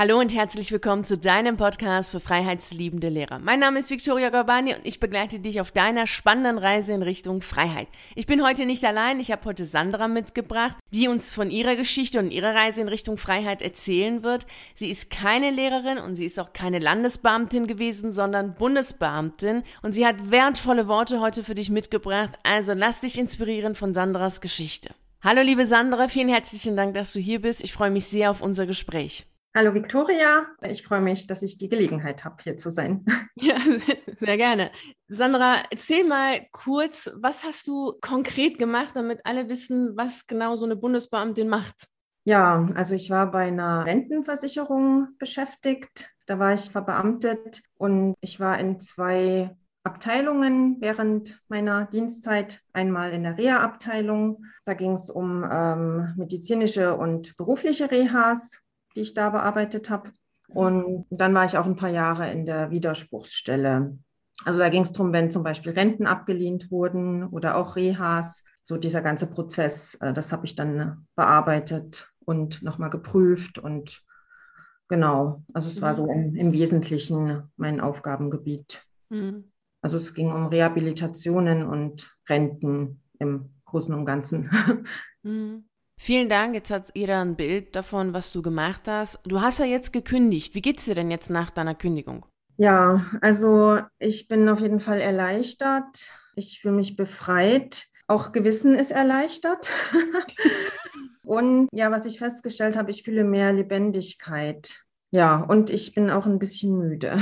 Hallo und herzlich willkommen zu deinem Podcast für freiheitsliebende Lehrer. Mein Name ist Victoria Gorbani und ich begleite dich auf deiner spannenden Reise in Richtung Freiheit. Ich bin heute nicht allein, ich habe heute Sandra mitgebracht, die uns von ihrer Geschichte und ihrer Reise in Richtung Freiheit erzählen wird. Sie ist keine Lehrerin und sie ist auch keine Landesbeamtin gewesen, sondern Bundesbeamtin und sie hat wertvolle Worte heute für dich mitgebracht. Also lass dich inspirieren von Sandras Geschichte. Hallo liebe Sandra, vielen herzlichen Dank, dass du hier bist. Ich freue mich sehr auf unser Gespräch. Hallo Victoria, ich freue mich, dass ich die Gelegenheit habe, hier zu sein. Ja, sehr gerne. Sandra, erzähl mal kurz, was hast du konkret gemacht, damit alle wissen, was genau so eine Bundesbeamtin macht? Ja, also ich war bei einer Rentenversicherung beschäftigt. Da war ich verbeamtet und ich war in zwei Abteilungen während meiner Dienstzeit. Einmal in der Reha-Abteilung. Da ging es um ähm, medizinische und berufliche Rehas die ich da bearbeitet habe. Und dann war ich auch ein paar Jahre in der Widerspruchsstelle. Also da ging es darum, wenn zum Beispiel Renten abgelehnt wurden oder auch Rehas, so dieser ganze Prozess, äh, das habe ich dann bearbeitet und nochmal geprüft und genau, also es war so mhm. im, im Wesentlichen mein Aufgabengebiet. Mhm. Also es ging um Rehabilitationen und Renten im Großen und Ganzen. Mhm. Vielen Dank. Jetzt hat jeder ein Bild davon, was du gemacht hast. Du hast ja jetzt gekündigt. Wie geht es dir denn jetzt nach deiner Kündigung? Ja, also ich bin auf jeden Fall erleichtert. Ich fühle mich befreit. Auch Gewissen ist erleichtert. und ja, was ich festgestellt habe, ich fühle mehr Lebendigkeit. Ja, und ich bin auch ein bisschen müde.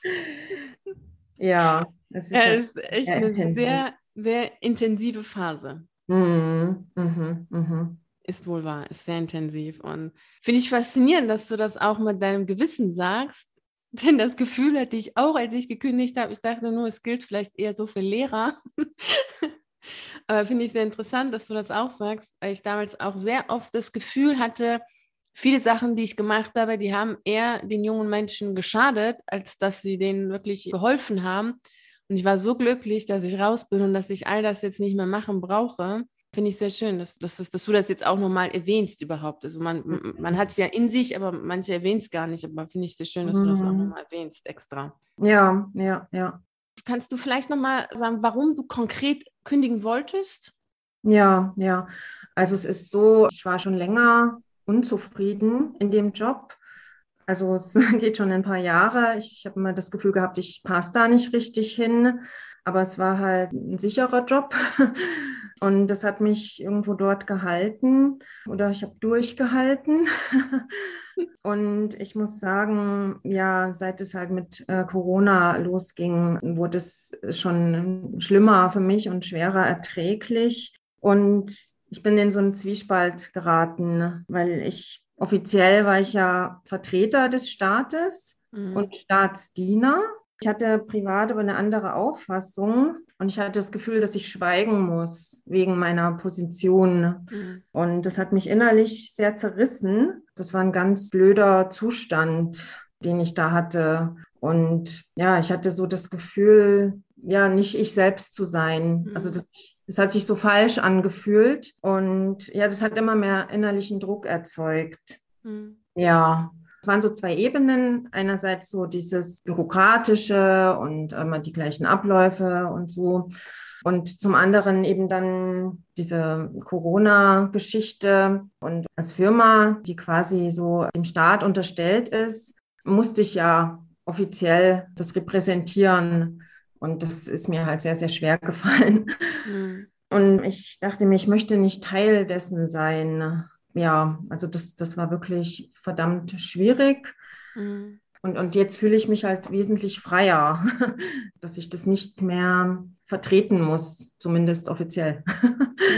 ja, es ist, ja, ist echt eine sehr, sehr intensive Phase. Mhm, mhm, mhm. Ist wohl wahr, ist sehr intensiv. Und finde ich faszinierend, dass du das auch mit deinem Gewissen sagst. Denn das Gefühl hatte ich auch, als ich gekündigt habe. Ich dachte nur, es gilt vielleicht eher so für Lehrer. Aber finde ich sehr interessant, dass du das auch sagst, weil ich damals auch sehr oft das Gefühl hatte, viele Sachen, die ich gemacht habe, die haben eher den jungen Menschen geschadet, als dass sie denen wirklich geholfen haben. Und ich war so glücklich, dass ich raus bin und dass ich all das jetzt nicht mehr machen brauche. Finde ich sehr schön, dass, dass, dass, du das jetzt auch nochmal erwähnst überhaupt. Also man, man hat es ja in sich, aber manche erwähnen es gar nicht. Aber finde ich sehr schön, dass du das auch mhm. nochmal erwähnst extra. Ja, ja, ja. Kannst du vielleicht nochmal sagen, warum du konkret kündigen wolltest? Ja, ja. Also es ist so, ich war schon länger unzufrieden in dem Job also es geht schon ein paar Jahre. Ich habe immer das Gefühl gehabt, ich passe da nicht richtig hin. Aber es war halt ein sicherer Job. Und das hat mich irgendwo dort gehalten oder ich habe durchgehalten. Und ich muss sagen, ja, seit es halt mit äh, Corona losging, wurde es schon schlimmer für mich und schwerer erträglich. Und ich bin in so einen Zwiespalt geraten, weil ich offiziell war ich ja Vertreter des Staates mhm. und Staatsdiener. Ich hatte privat aber eine andere Auffassung und ich hatte das Gefühl, dass ich schweigen muss wegen meiner Position. Mhm. Und das hat mich innerlich sehr zerrissen. Das war ein ganz blöder Zustand, den ich da hatte. Und ja, ich hatte so das Gefühl, ja, nicht ich selbst zu sein. Mhm. Also das, es hat sich so falsch angefühlt und ja, das hat immer mehr innerlichen Druck erzeugt. Mhm. Ja, es waren so zwei Ebenen. Einerseits so dieses Bürokratische und immer die gleichen Abläufe und so. Und zum anderen eben dann diese Corona-Geschichte. Und als Firma, die quasi so dem Staat unterstellt ist, musste ich ja offiziell das repräsentieren. Und das ist mir halt sehr, sehr schwer gefallen. Mhm. Und ich dachte mir, ich möchte nicht Teil dessen sein. Ja, also das, das war wirklich verdammt schwierig. Mhm. Und, und jetzt fühle ich mich halt wesentlich freier, dass ich das nicht mehr vertreten muss, zumindest offiziell.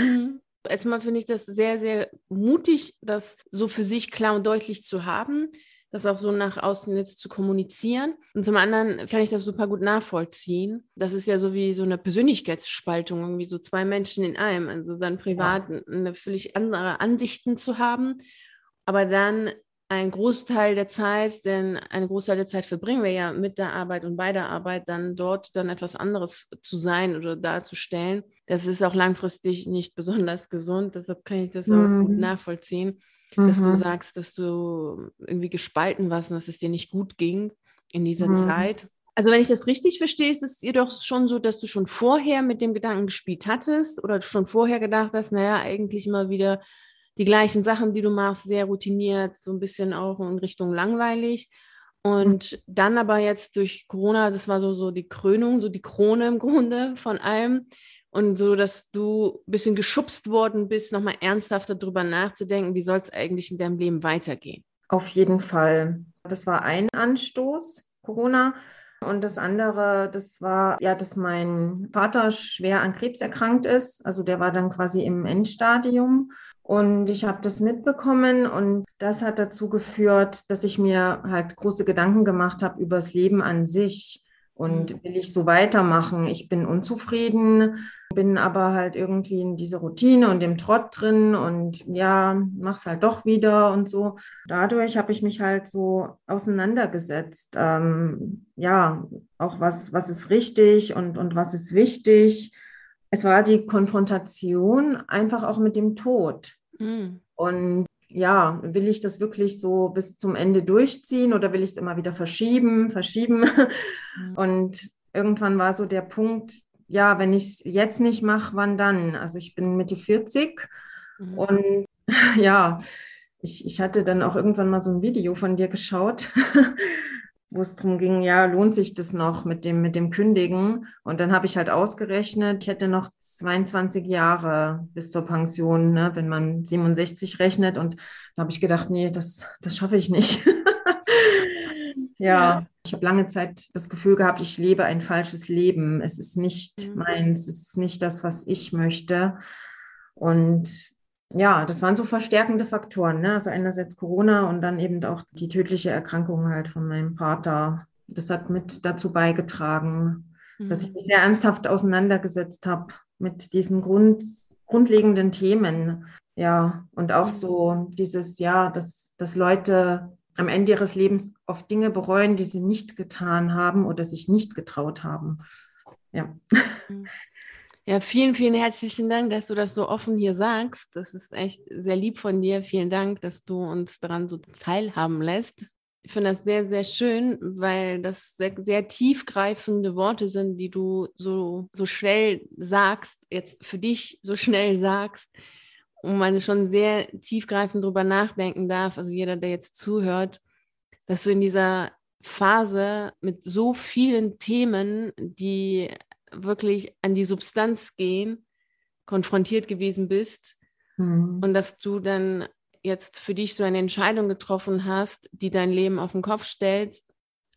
Mhm. Erstmal finde ich das sehr, sehr mutig, das so für sich klar und deutlich zu haben das auch so nach außen jetzt zu kommunizieren. Und zum anderen kann ich das super gut nachvollziehen. Das ist ja so wie so eine Persönlichkeitsspaltung, irgendwie so zwei Menschen in einem. Also dann privat ja. eine völlig andere Ansichten zu haben, aber dann ein Großteil der Zeit, denn ein Großteil der Zeit verbringen wir ja mit der Arbeit und bei der Arbeit, dann dort dann etwas anderes zu sein oder darzustellen. Das ist auch langfristig nicht besonders gesund, deshalb kann ich das auch gut mhm. nachvollziehen. Mhm. dass du mhm. sagst, dass du irgendwie gespalten warst und dass es dir nicht gut ging in dieser mhm. Zeit. Also wenn ich das richtig verstehe, ist es dir doch schon so, dass du schon vorher mit dem Gedanken gespielt hattest oder schon vorher gedacht hast, naja, eigentlich immer wieder die gleichen Sachen, die du machst, sehr routiniert, so ein bisschen auch in Richtung langweilig. Und mhm. dann aber jetzt durch Corona, das war so, so die Krönung, so die Krone im Grunde von allem. Und so, dass du ein bisschen geschubst worden bist, nochmal ernsthafter darüber nachzudenken, wie soll es eigentlich in deinem Leben weitergehen? Auf jeden Fall. Das war ein Anstoß, Corona. Und das andere, das war ja, dass mein Vater schwer an Krebs erkrankt ist. Also der war dann quasi im Endstadium. Und ich habe das mitbekommen und das hat dazu geführt, dass ich mir halt große Gedanken gemacht habe über das Leben an sich. Und mhm. will ich so weitermachen? Ich bin unzufrieden, bin aber halt irgendwie in dieser Routine und dem Trott drin und ja, mach's halt doch wieder und so. Dadurch habe ich mich halt so auseinandergesetzt. Ähm, ja, auch was, was ist richtig und, und was ist wichtig. Es war die Konfrontation einfach auch mit dem Tod. Mhm. Und ja, will ich das wirklich so bis zum Ende durchziehen oder will ich es immer wieder verschieben, verschieben? Mhm. Und irgendwann war so der Punkt, ja, wenn ich es jetzt nicht mache, wann dann? Also ich bin Mitte 40 mhm. und ja, ich, ich hatte dann auch irgendwann mal so ein Video von dir geschaut, wo es darum ging, ja, lohnt sich das noch mit dem, mit dem Kündigen? Und dann habe ich halt ausgerechnet, ich hätte noch 22 Jahre bis zur Pension, ne, wenn man 67 rechnet. Und da habe ich gedacht, nee, das, das schaffe ich nicht. ja, ja, ich habe lange Zeit das Gefühl gehabt, ich lebe ein falsches Leben. Es ist nicht mhm. meins, es ist nicht das, was ich möchte. Und ja, das waren so verstärkende Faktoren. Ne? Also einerseits Corona und dann eben auch die tödliche Erkrankung halt von meinem Vater. Das hat mit dazu beigetragen, mhm. dass ich mhm. mich sehr ernsthaft auseinandergesetzt habe mit diesen Grund, grundlegenden Themen. Ja, und auch so dieses, ja, dass, dass Leute am Ende ihres Lebens oft Dinge bereuen, die sie nicht getan haben oder sich nicht getraut haben. Ja. Mhm. Ja, vielen, vielen herzlichen Dank, dass du das so offen hier sagst. Das ist echt sehr lieb von dir. Vielen Dank, dass du uns daran so teilhaben lässt. Ich finde das sehr, sehr schön, weil das sehr, sehr tiefgreifende Worte sind, die du so, so schnell sagst, jetzt für dich so schnell sagst und man schon sehr tiefgreifend drüber nachdenken darf. Also jeder, der jetzt zuhört, dass du in dieser Phase mit so vielen Themen, die wirklich an die Substanz gehen, konfrontiert gewesen bist mhm. und dass du dann jetzt für dich so eine Entscheidung getroffen hast, die dein Leben auf den Kopf stellt,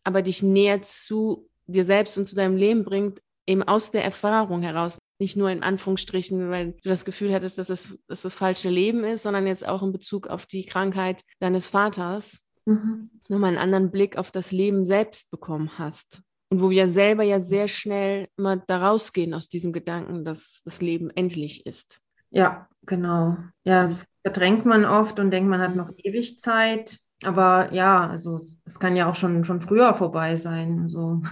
aber dich näher zu dir selbst und zu deinem Leben bringt, eben aus der Erfahrung heraus. Nicht nur in Anführungsstrichen, weil du das Gefühl hattest, dass es dass das falsche Leben ist, sondern jetzt auch in Bezug auf die Krankheit deines Vaters. Mhm. Nochmal einen anderen Blick auf das Leben selbst bekommen hast. Und wo wir selber ja sehr schnell immer da rausgehen aus diesem Gedanken, dass das Leben endlich ist. Ja, genau. Ja, das verdrängt man oft und denkt, man hat noch ewig Zeit. Aber ja, also es kann ja auch schon, schon früher vorbei sein. Also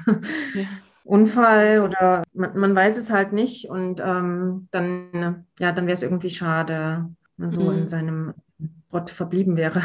ja. Unfall oder man, man, weiß es halt nicht. Und ähm, dann, ja, dann wäre es irgendwie schade, wenn man so mhm. in seinem Gott verblieben wäre.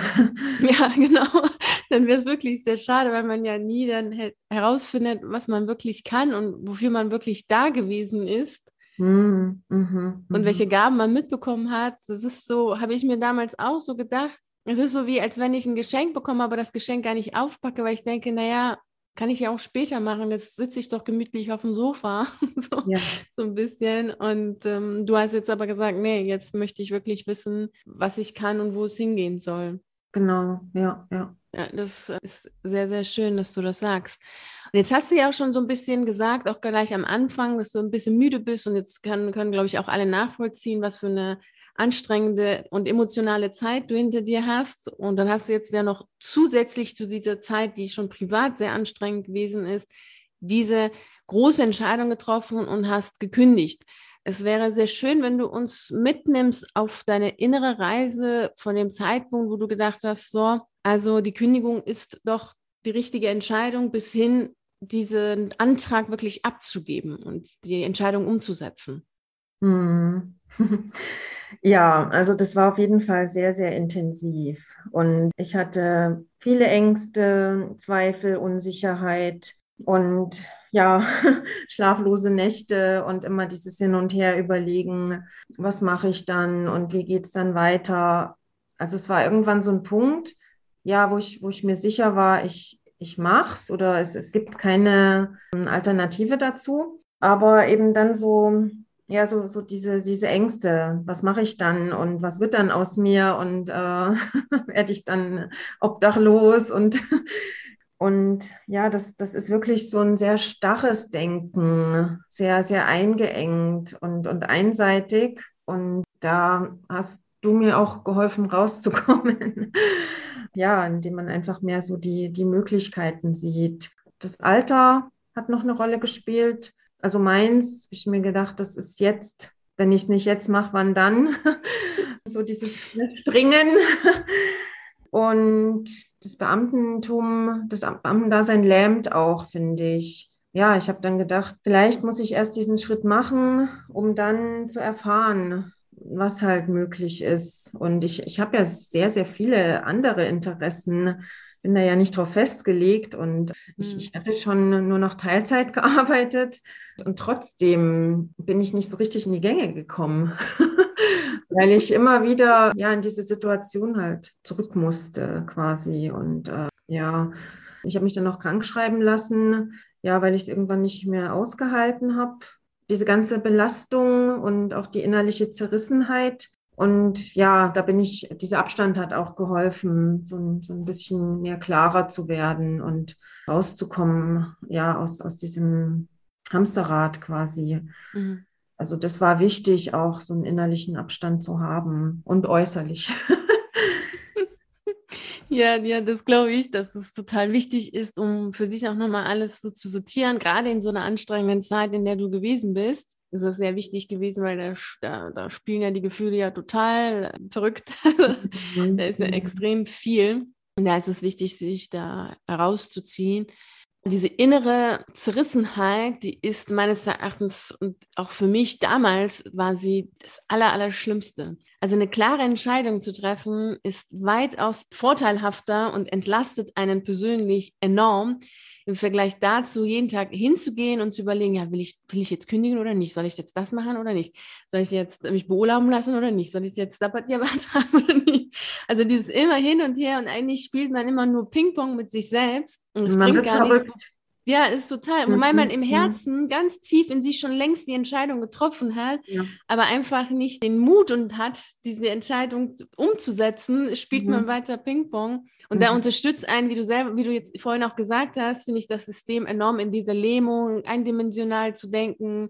Ja, genau dann wäre es wirklich sehr schade, weil man ja nie dann herausfindet, was man wirklich kann und wofür man wirklich da gewesen ist. Mhm, mh, und welche Gaben man mitbekommen hat. Das ist so, habe ich mir damals auch so gedacht. Es ist so wie, als wenn ich ein Geschenk bekomme, aber das Geschenk gar nicht aufpacke, weil ich denke, naja, kann ich ja auch später machen. Jetzt sitze ich doch gemütlich auf dem Sofa, so, ja. so ein bisschen. Und ähm, du hast jetzt aber gesagt, nee, jetzt möchte ich wirklich wissen, was ich kann und wo es hingehen soll. Genau, ja, ja. Ja, das ist sehr, sehr schön, dass du das sagst. Und jetzt hast du ja auch schon so ein bisschen gesagt, auch gleich am Anfang, dass du ein bisschen müde bist. Und jetzt können, können glaube ich, auch alle nachvollziehen, was für eine anstrengende und emotionale Zeit du hinter dir hast. Und dann hast du jetzt ja noch zusätzlich zu dieser Zeit, die schon privat sehr anstrengend gewesen ist, diese große Entscheidung getroffen und hast gekündigt. Es wäre sehr schön, wenn du uns mitnimmst auf deine innere Reise von dem Zeitpunkt, wo du gedacht hast, so, also die Kündigung ist doch die richtige Entscheidung, bis hin diesen Antrag wirklich abzugeben und die Entscheidung umzusetzen. Hm. Ja, also das war auf jeden Fall sehr, sehr intensiv. Und ich hatte viele Ängste, Zweifel, Unsicherheit und ja, schlaflose Nächte und immer dieses Hin und Her überlegen, was mache ich dann und wie geht es dann weiter. Also es war irgendwann so ein Punkt, ja, wo ich, wo ich mir sicher war, ich, ich es oder es, es gibt keine ähm, Alternative dazu. Aber eben dann so, ja, so, so diese, diese Ängste, was mache ich dann und was wird dann aus mir und äh, werde ich dann obdachlos und und ja, das, das ist wirklich so ein sehr starres Denken, sehr, sehr eingeengt und, und einseitig. Und da hast du mir auch geholfen, rauszukommen. ja, indem man einfach mehr so die, die Möglichkeiten sieht. Das Alter hat noch eine Rolle gespielt. Also meins, ich mir gedacht, das ist jetzt, wenn ich es nicht jetzt mache, wann dann? so dieses Springen. Und das Beamtentum, das Beamtendasein lähmt auch, finde ich. Ja, ich habe dann gedacht, vielleicht muss ich erst diesen Schritt machen, um dann zu erfahren, was halt möglich ist. Und ich, ich habe ja sehr, sehr viele andere Interessen, bin da ja nicht drauf festgelegt und ich, ich hm. hatte schon nur noch Teilzeit gearbeitet und trotzdem bin ich nicht so richtig in die Gänge gekommen. weil ich immer wieder ja in diese Situation halt zurück musste quasi und äh, ja, ich habe mich dann auch krank schreiben lassen, ja, weil ich es irgendwann nicht mehr ausgehalten habe. Diese ganze Belastung und auch die innerliche Zerrissenheit. Und ja, da bin ich, dieser Abstand hat auch geholfen, so, so ein bisschen mehr klarer zu werden und rauszukommen, ja, aus, aus diesem Hamsterrad quasi. Mhm. Also das war wichtig, auch so einen innerlichen Abstand zu haben und äußerlich. Ja, ja, das glaube ich, dass es total wichtig ist, um für sich auch nochmal alles so zu sortieren. Gerade in so einer anstrengenden Zeit, in der du gewesen bist, ist es sehr wichtig gewesen, weil da, da, da spielen ja die Gefühle ja total verrückt. Mhm. da ist ja extrem viel. Und da ist es wichtig, sich da herauszuziehen diese innere Zerrissenheit, die ist meines Erachtens und auch für mich damals war sie das Allerallerschlimmste. Also eine klare Entscheidung zu treffen ist weitaus vorteilhafter und entlastet einen persönlich enorm, im Vergleich dazu, jeden Tag hinzugehen und zu überlegen, ja, will ich, will ich jetzt kündigen oder nicht? Soll ich jetzt das machen oder nicht? Soll ich jetzt mich beurlauben lassen oder nicht? Soll ich jetzt Sabbatjahr beantragen oder nicht? Also dieses immer hin und her und eigentlich spielt man immer nur Ping-Pong mit sich selbst und es bringt gar verrückt. nichts. Ja, ist total. Wobei man im Herzen ganz tief in sich schon längst die Entscheidung getroffen hat, ja. aber einfach nicht den Mut und hat, diese Entscheidung umzusetzen, spielt mhm. man weiter Ping-Pong. Und mhm. da unterstützt einen, wie du selber, wie du jetzt vorhin auch gesagt hast, finde ich das System enorm in dieser Lähmung, eindimensional zu denken,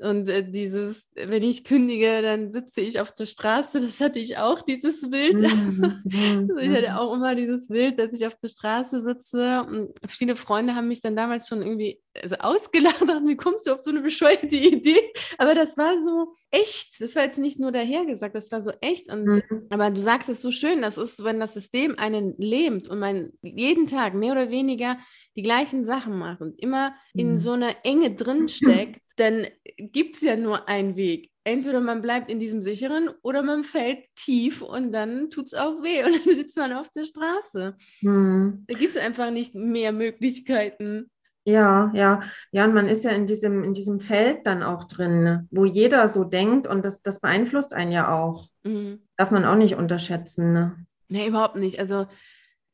und äh, dieses, wenn ich kündige, dann sitze ich auf der Straße. Das hatte ich auch, dieses Bild. Mhm. also ich hatte mhm. auch immer dieses Bild, dass ich auf der Straße sitze. Und viele Freunde haben mich dann damals schon irgendwie also ausgelacht und wie kommst du auf so eine bescheuerte Idee? Aber das war so echt. Das war jetzt nicht nur dahergesagt, das war so echt. Und, mhm. Aber du sagst es so schön, das ist, wenn das System einen lähmt und man jeden Tag mehr oder weniger die gleichen Sachen macht und immer in mhm. so einer Enge drin steckt, dann gibt es ja nur einen Weg. Entweder man bleibt in diesem sicheren oder man fällt tief und dann tut es auch weh und dann sitzt man auf der Straße. Mhm. Da gibt es einfach nicht mehr Möglichkeiten. Ja, ja, ja, und man ist ja in diesem, in diesem Feld dann auch drin, wo jeder so denkt und das, das beeinflusst einen ja auch. Mhm. Darf man auch nicht unterschätzen. Ne? Nee, überhaupt nicht. Also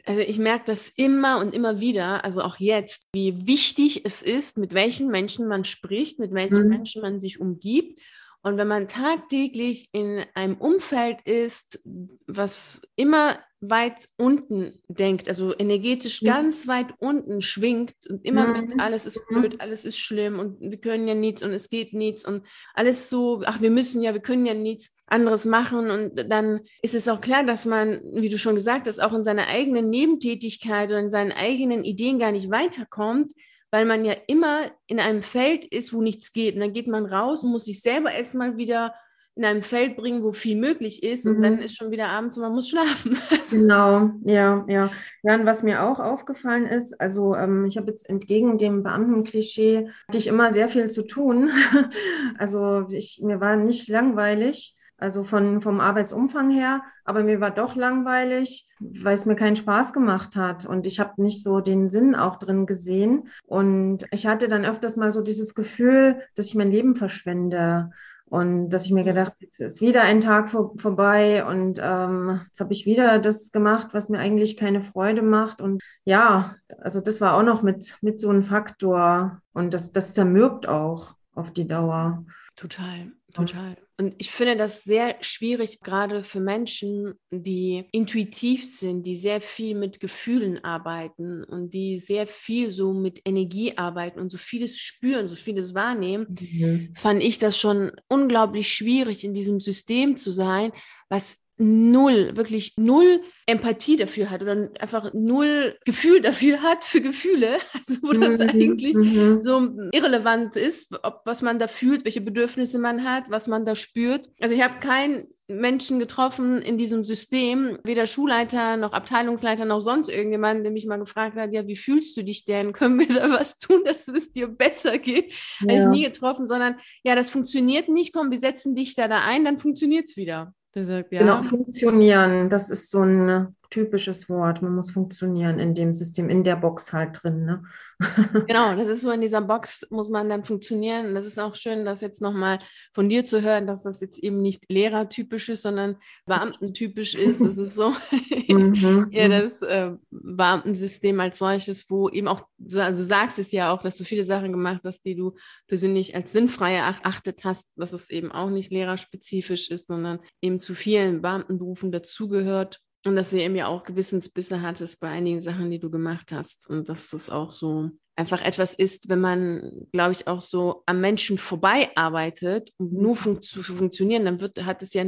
also ich merke das immer und immer wieder, also auch jetzt, wie wichtig es ist, mit welchen Menschen man spricht, mit welchen mhm. Menschen man sich umgibt. Und wenn man tagtäglich in einem Umfeld ist, was immer weit unten denkt, also energetisch ja. ganz weit unten schwingt und immer mhm. mit alles ist blöd, alles ist schlimm und wir können ja nichts und es geht nichts und alles so, ach, wir müssen ja, wir können ja nichts anderes machen und dann ist es auch klar, dass man, wie du schon gesagt hast, auch in seiner eigenen Nebentätigkeit oder in seinen eigenen Ideen gar nicht weiterkommt, weil man ja immer in einem Feld ist, wo nichts geht. Und dann geht man raus und muss sich selber erstmal wieder in einem Feld bringen, wo viel möglich ist und mhm. dann ist schon wieder abends und man muss schlafen. genau, ja, ja. Ja, und was mir auch aufgefallen ist, also ähm, ich habe jetzt entgegen dem Beamtenklischee, hatte ich immer sehr viel zu tun. also ich, mir war nicht langweilig. Also von, vom Arbeitsumfang her, aber mir war doch langweilig, weil es mir keinen Spaß gemacht hat und ich habe nicht so den Sinn auch drin gesehen und ich hatte dann öfters mal so dieses Gefühl, dass ich mein Leben verschwende. Und dass ich mir gedacht, jetzt ist wieder ein Tag vor, vorbei und ähm, jetzt habe ich wieder das gemacht, was mir eigentlich keine Freude macht. Und ja, also das war auch noch mit, mit so einem Faktor. Und das, das zermürbt auch auf die Dauer. Total, total. Und ich finde das sehr schwierig, gerade für Menschen, die intuitiv sind, die sehr viel mit Gefühlen arbeiten und die sehr viel so mit Energie arbeiten und so vieles spüren, so vieles wahrnehmen, mhm. fand ich das schon unglaublich schwierig, in diesem System zu sein, was null, wirklich null Empathie dafür hat oder einfach null Gefühl dafür hat für Gefühle, also wo das mhm, eigentlich mhm. so irrelevant ist, ob was man da fühlt, welche Bedürfnisse man hat, was man da spürt. Also ich habe keinen Menschen getroffen in diesem System, weder Schulleiter noch Abteilungsleiter noch sonst irgendjemand, der mich mal gefragt hat, ja, wie fühlst du dich denn? Können wir da was tun, dass es dir besser geht? Ja. Habe ich nie getroffen, sondern ja, das funktioniert nicht, komm, wir setzen dich da da ein, dann funktioniert es wieder. Der sagt, ja. Genau, funktionieren, das ist so ein typisches Wort. Man muss funktionieren in dem System, in der Box halt drin. Ne? genau, das ist so in dieser Box muss man dann funktionieren. Und das ist auch schön, das jetzt nochmal von dir zu hören, dass das jetzt eben nicht lehrertypisch ist, sondern beamtentypisch ist. Das ist so mhm, ja, mhm. das äh, Beamtensystem als solches, wo eben auch, also du sagst es ja auch, dass du viele Sachen gemacht hast, die du persönlich als sinnfrei erachtet hast, dass es eben auch nicht lehrerspezifisch ist, sondern eben zu vielen Beamtenberufen dazugehört und dass du eben ja auch Gewissensbisse hattest bei einigen Sachen, die du gemacht hast. Und dass das auch so einfach etwas ist, wenn man, glaube ich, auch so am Menschen vorbei arbeitet, um nur fun zu funktionieren, dann wird, hat es ja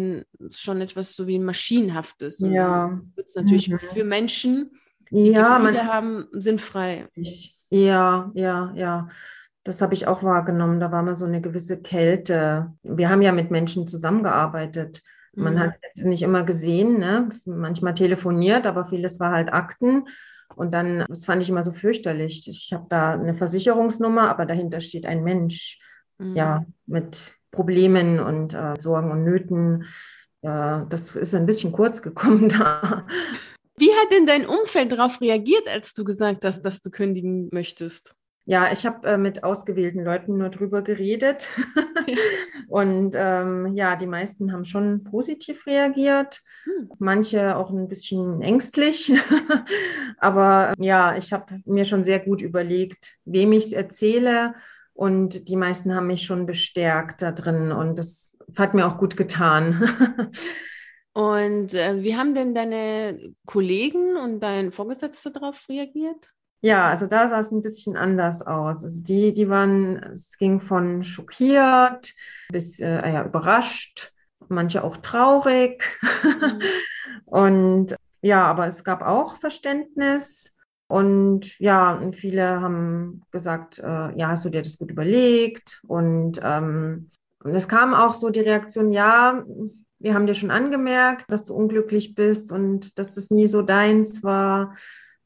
schon etwas so wie Maschinenhaftes. Und ja. Wird es natürlich mhm. für Menschen, die ja, Gefühle haben, sinnfrei. Ja, ja, ja. Das habe ich auch wahrgenommen. Da war mal so eine gewisse Kälte. Wir haben ja mit Menschen zusammengearbeitet. Man mhm. hat es jetzt nicht immer gesehen, ne? manchmal telefoniert, aber vieles war halt Akten. Und dann, das fand ich immer so fürchterlich. Ich habe da eine Versicherungsnummer, aber dahinter steht ein Mensch, mhm. ja, mit Problemen und äh, Sorgen und Nöten. Ja, das ist ein bisschen kurz gekommen da. Wie hat denn dein Umfeld darauf reagiert, als du gesagt hast, dass du kündigen möchtest? Ja, ich habe äh, mit ausgewählten Leuten nur drüber geredet. und ähm, ja, die meisten haben schon positiv reagiert. Hm. Manche auch ein bisschen ängstlich. Aber ja, ich habe mir schon sehr gut überlegt, wem ich es erzähle. Und die meisten haben mich schon bestärkt da drin. Und das hat mir auch gut getan. und äh, wie haben denn deine Kollegen und dein Vorgesetzter darauf reagiert? Ja, also da sah es ein bisschen anders aus. Also die, die waren, es ging von schockiert bis äh, ja, überrascht, manche auch traurig. Mhm. und ja, aber es gab auch Verständnis. Und ja, und viele haben gesagt, äh, ja, hast du dir das gut überlegt? Und, ähm, und es kam auch so die Reaktion, ja, wir haben dir schon angemerkt, dass du unglücklich bist und dass es nie so deins war.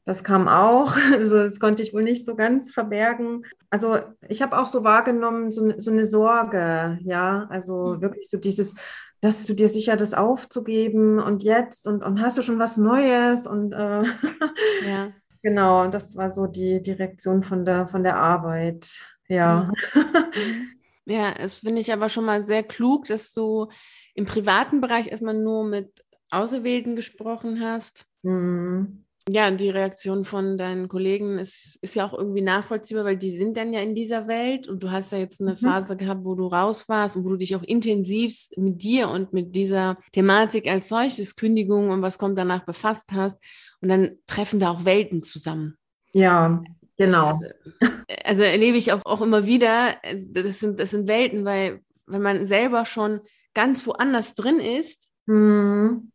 Das kam auch. Also das konnte ich wohl nicht so ganz verbergen. Also ich habe auch so wahrgenommen, so, so eine Sorge, ja. Also mhm. wirklich so dieses, dass du dir sicher das aufzugeben und jetzt und, und hast du schon was Neues und äh, ja. genau, das war so die, die Reaktion von der, von der Arbeit. Ja. Mhm. Ja, es finde ich aber schon mal sehr klug, dass du im privaten Bereich erstmal nur mit Auserwählten gesprochen hast. Mhm. Ja, die Reaktion von deinen Kollegen ist, ist ja auch irgendwie nachvollziehbar, weil die sind dann ja in dieser Welt und du hast ja jetzt eine mhm. Phase gehabt, wo du raus warst und wo du dich auch intensiv mit dir und mit dieser Thematik als solches, Kündigung und was kommt danach befasst hast. Und dann treffen da auch Welten zusammen. Ja, genau. Das, äh, also erlebe ich auch, auch immer wieder, das sind, das sind Welten, weil wenn man selber schon ganz woanders drin ist. Mhm.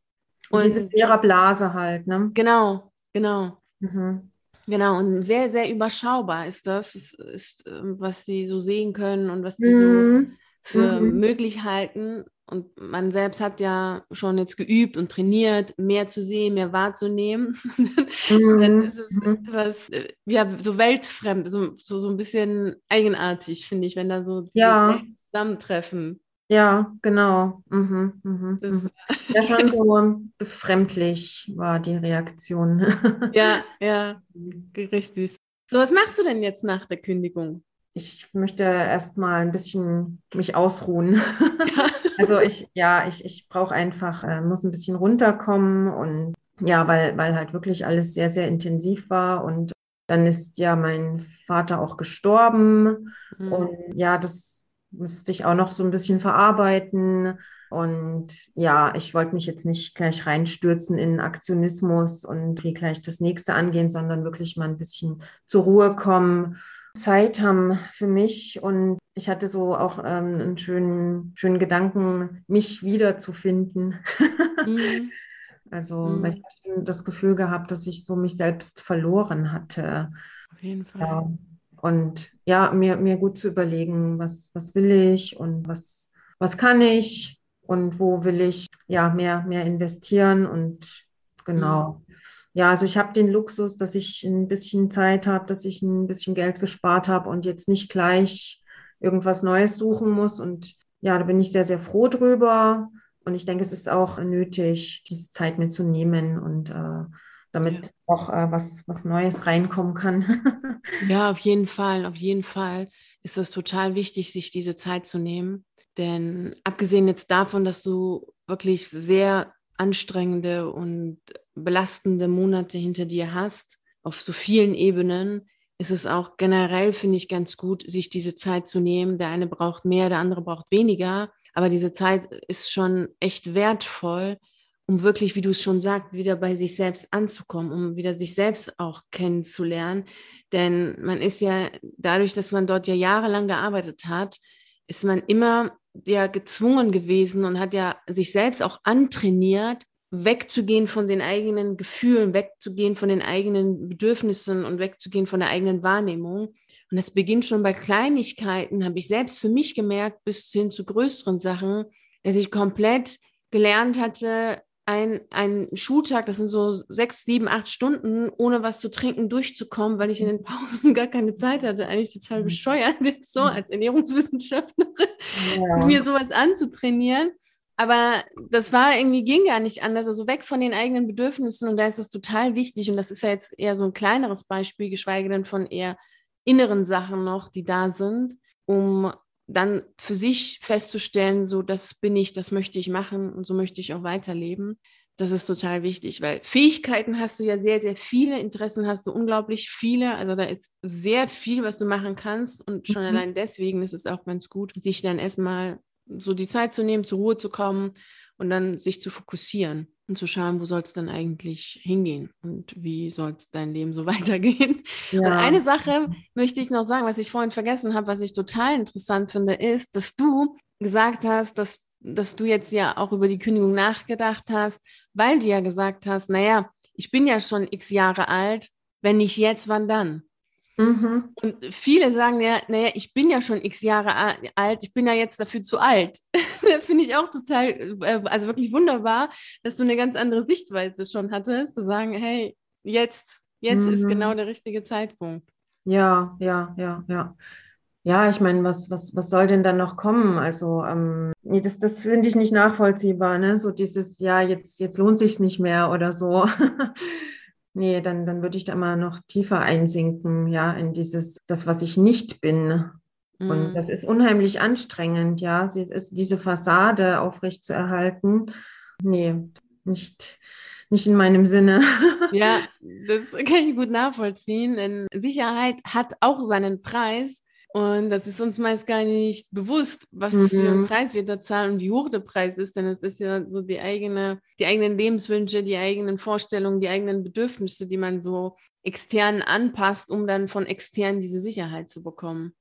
Und diese Blase halt, ne? Genau, Genau. Mhm. Genau, und sehr, sehr überschaubar ist das, ist, ist, ähm, was sie so sehen können und was sie mhm. so für mhm. möglich halten. Und man selbst hat ja schon jetzt geübt und trainiert, mehr zu sehen, mehr wahrzunehmen. Mhm. Dann ist es mhm. etwas, äh, ja, so weltfremd, so, so, so ein bisschen eigenartig, finde ich, wenn da so ja. zusammentreffen. Ja, genau. Mhm, mhm, mhm. Ja, schon so befremdlich war die Reaktion. Ja, ja, richtig. So, was machst du denn jetzt nach der Kündigung? Ich möchte erstmal ein bisschen mich ausruhen. also ich, ja, ich, ich brauche einfach, äh, muss ein bisschen runterkommen und ja, weil, weil halt wirklich alles sehr, sehr intensiv war und dann ist ja mein Vater auch gestorben mhm. und ja, das müsste ich auch noch so ein bisschen verarbeiten. Und ja, ich wollte mich jetzt nicht gleich reinstürzen in Aktionismus und wie gleich das nächste angehen, sondern wirklich mal ein bisschen zur Ruhe kommen, Zeit haben für mich. Und ich hatte so auch ähm, einen schönen, schönen Gedanken, mich wiederzufinden. Mhm. also, mhm. weil ich das Gefühl gehabt, dass ich so mich selbst verloren hatte. Auf jeden Fall. Ja. Und ja, mir, mir gut zu überlegen, was, was will ich und was, was kann ich und wo will ich ja mehr, mehr investieren und genau. Mhm. Ja, also ich habe den Luxus, dass ich ein bisschen Zeit habe, dass ich ein bisschen Geld gespart habe und jetzt nicht gleich irgendwas Neues suchen muss. Und ja, da bin ich sehr, sehr froh drüber. Und ich denke, es ist auch nötig, diese Zeit mitzunehmen und äh, damit ja. auch äh, was, was Neues reinkommen kann. ja, auf jeden Fall, auf jeden Fall ist es total wichtig, sich diese Zeit zu nehmen. Denn abgesehen jetzt davon, dass du wirklich sehr anstrengende und belastende Monate hinter dir hast, auf so vielen Ebenen, ist es auch generell, finde ich, ganz gut, sich diese Zeit zu nehmen. Der eine braucht mehr, der andere braucht weniger. Aber diese Zeit ist schon echt wertvoll, um wirklich, wie du es schon sagst, wieder bei sich selbst anzukommen, um wieder sich selbst auch kennenzulernen. Denn man ist ja dadurch, dass man dort ja jahrelang gearbeitet hat, ist man immer ja gezwungen gewesen und hat ja sich selbst auch antrainiert, wegzugehen von den eigenen Gefühlen, wegzugehen von den eigenen Bedürfnissen und wegzugehen von der eigenen Wahrnehmung. Und das beginnt schon bei Kleinigkeiten, habe ich selbst für mich gemerkt, bis hin zu größeren Sachen, dass ich komplett gelernt hatte, ein, ein Schultag, das sind so sechs, sieben, acht Stunden, ohne was zu trinken durchzukommen, weil ich in den Pausen gar keine Zeit hatte. Eigentlich total mhm. bescheuert, so mhm. als Ernährungswissenschaftlerin, ja. mir sowas anzutrainieren. Aber das war irgendwie, ging gar nicht anders. Also weg von den eigenen Bedürfnissen und da ist es total wichtig. Und das ist ja jetzt eher so ein kleineres Beispiel, geschweige denn von eher inneren Sachen noch, die da sind, um dann für sich festzustellen, so das bin ich, das möchte ich machen und so möchte ich auch weiterleben. Das ist total wichtig, weil Fähigkeiten hast du ja sehr, sehr viele, Interessen hast du unglaublich viele. Also da ist sehr viel, was du machen kannst. Und schon mhm. allein deswegen ist es auch ganz gut, sich dann erstmal so die Zeit zu nehmen, zur Ruhe zu kommen und dann sich zu fokussieren und zu schauen, wo soll es dann eigentlich hingehen und wie soll dein Leben so weitergehen. Ja. Und eine Sache möchte ich noch sagen, was ich vorhin vergessen habe, was ich total interessant finde, ist, dass du gesagt hast, dass, dass du jetzt ja auch über die Kündigung nachgedacht hast, weil du ja gesagt hast, naja, ich bin ja schon x Jahre alt, wenn nicht jetzt, wann dann? Mhm. Und viele sagen ja, naja, ich bin ja schon x Jahre alt, ich bin ja jetzt dafür zu alt. Finde ich auch total, äh, also wirklich wunderbar, dass du eine ganz andere Sichtweise schon hattest, zu sagen, hey, jetzt, jetzt mhm. ist genau der richtige Zeitpunkt. Ja, ja, ja, ja. Ja, ich meine, was, was, was soll denn dann noch kommen? Also, ähm, nee, das, das finde ich nicht nachvollziehbar, ne? So dieses, ja, jetzt, jetzt lohnt sich nicht mehr oder so. Nee, dann, dann würde ich da immer noch tiefer einsinken, ja, in dieses, das, was ich nicht bin. Mhm. Und das ist unheimlich anstrengend, ja, sie ist diese Fassade aufrecht zu erhalten. Nee, nicht, nicht in meinem Sinne. Ja, das kann ich gut nachvollziehen, denn Sicherheit hat auch seinen Preis. Und das ist uns meist gar nicht bewusst, was mhm. für einen Preis wir da zahlen und wie hoch der Preis ist, denn es ist ja so die eigene, die eigenen Lebenswünsche, die eigenen Vorstellungen, die eigenen Bedürfnisse, die man so extern anpasst, um dann von extern diese Sicherheit zu bekommen.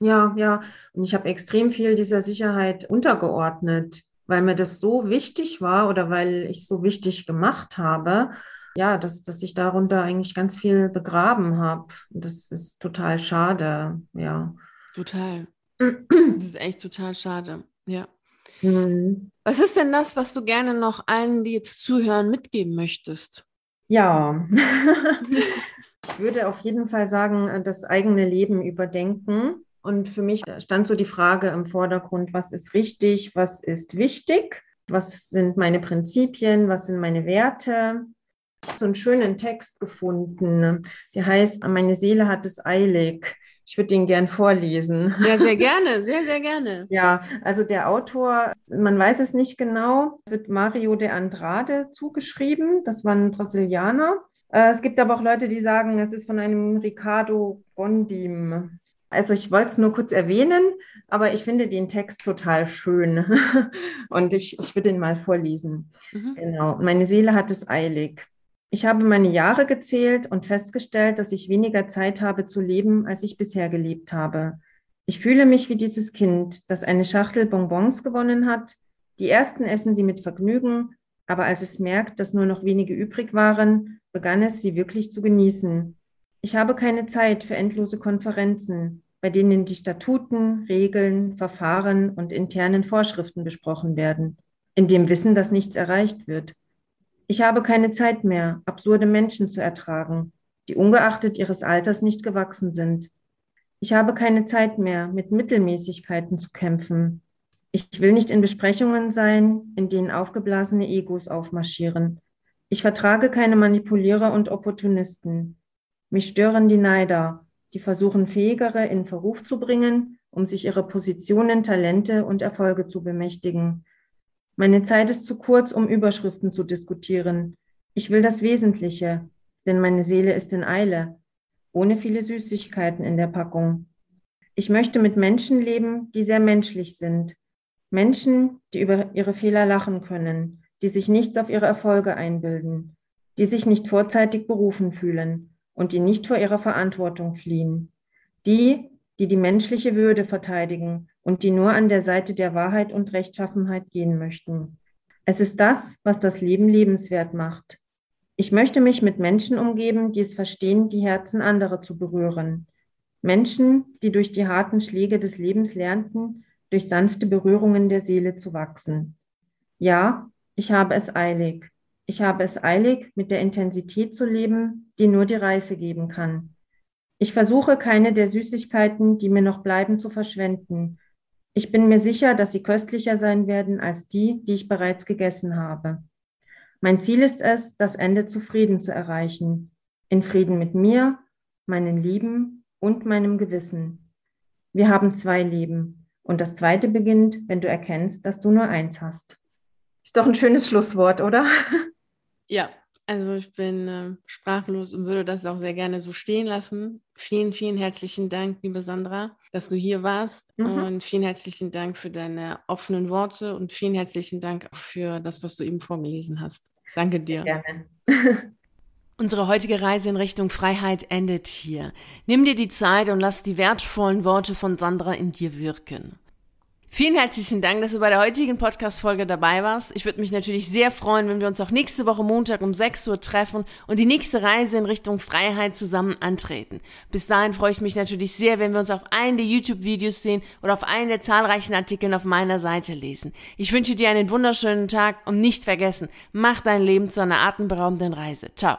Ja, ja. Und ich habe extrem viel dieser Sicherheit untergeordnet, weil mir das so wichtig war oder weil ich so wichtig gemacht habe ja, dass, dass ich darunter eigentlich ganz viel begraben habe. Das ist total schade, ja. Total. Das ist echt total schade, ja. Mhm. Was ist denn das, was du gerne noch allen, die jetzt zuhören, mitgeben möchtest? Ja, ich würde auf jeden Fall sagen, das eigene Leben überdenken Und für mich stand so die Frage im Vordergrund, was ist richtig, was ist wichtig, was sind meine Prinzipien, was sind meine Werte. So einen schönen Text gefunden, der heißt, meine Seele hat es eilig. Ich würde den gern vorlesen. Ja, sehr gerne, sehr, sehr gerne. Ja, also der Autor, man weiß es nicht genau, wird Mario de Andrade zugeschrieben. Das war ein Brasilianer. Äh, es gibt aber auch Leute, die sagen, es ist von einem Ricardo Bondim. Also ich wollte es nur kurz erwähnen, aber ich finde den Text total schön und ich, ich würde ihn mal vorlesen. Mhm. Genau. Meine Seele hat es eilig. Ich habe meine Jahre gezählt und festgestellt, dass ich weniger Zeit habe zu leben, als ich bisher gelebt habe. Ich fühle mich wie dieses Kind, das eine Schachtel Bonbons gewonnen hat. Die ersten essen sie mit Vergnügen, aber als es merkt, dass nur noch wenige übrig waren, begann es, sie wirklich zu genießen. Ich habe keine Zeit für endlose Konferenzen, bei denen die Statuten, Regeln, Verfahren und internen Vorschriften besprochen werden, in dem Wissen, dass nichts erreicht wird. Ich habe keine Zeit mehr, absurde Menschen zu ertragen, die ungeachtet ihres Alters nicht gewachsen sind. Ich habe keine Zeit mehr, mit Mittelmäßigkeiten zu kämpfen. Ich will nicht in Besprechungen sein, in denen aufgeblasene Egos aufmarschieren. Ich vertrage keine Manipulierer und Opportunisten. Mich stören die Neider, die versuchen, Fähigere in Verruf zu bringen, um sich ihre Positionen, Talente und Erfolge zu bemächtigen. Meine Zeit ist zu kurz, um Überschriften zu diskutieren. Ich will das Wesentliche, denn meine Seele ist in Eile, ohne viele Süßigkeiten in der Packung. Ich möchte mit Menschen leben, die sehr menschlich sind. Menschen, die über ihre Fehler lachen können, die sich nichts auf ihre Erfolge einbilden, die sich nicht vorzeitig berufen fühlen und die nicht vor ihrer Verantwortung fliehen. Die, die die menschliche Würde verteidigen und die nur an der Seite der Wahrheit und Rechtschaffenheit gehen möchten. Es ist das, was das Leben lebenswert macht. Ich möchte mich mit Menschen umgeben, die es verstehen, die Herzen anderer zu berühren. Menschen, die durch die harten Schläge des Lebens lernten, durch sanfte Berührungen der Seele zu wachsen. Ja, ich habe es eilig. Ich habe es eilig, mit der Intensität zu leben, die nur die Reife geben kann. Ich versuche keine der Süßigkeiten, die mir noch bleiben, zu verschwenden, ich bin mir sicher, dass sie köstlicher sein werden als die, die ich bereits gegessen habe. Mein Ziel ist es, das Ende zufrieden zu erreichen, in Frieden mit mir, meinen Lieben und meinem Gewissen. Wir haben zwei Leben und das zweite beginnt, wenn du erkennst, dass du nur eins hast. Ist doch ein schönes Schlusswort, oder? Ja, also ich bin äh, sprachlos und würde das auch sehr gerne so stehen lassen. Vielen, vielen herzlichen Dank, liebe Sandra, dass du hier warst. Mhm. Und vielen herzlichen Dank für deine offenen Worte und vielen herzlichen Dank auch für das, was du eben vorgelesen hast. Danke dir. Gerne. Unsere heutige Reise in Richtung Freiheit endet hier. Nimm dir die Zeit und lass die wertvollen Worte von Sandra in dir wirken. Vielen herzlichen Dank, dass du bei der heutigen Podcast-Folge dabei warst. Ich würde mich natürlich sehr freuen, wenn wir uns auch nächste Woche Montag um 6 Uhr treffen und die nächste Reise in Richtung Freiheit zusammen antreten. Bis dahin freue ich mich natürlich sehr, wenn wir uns auf einen der YouTube-Videos sehen oder auf einen der zahlreichen Artikeln auf meiner Seite lesen. Ich wünsche dir einen wunderschönen Tag und nicht vergessen, mach dein Leben zu einer atemberaubenden Reise. Ciao.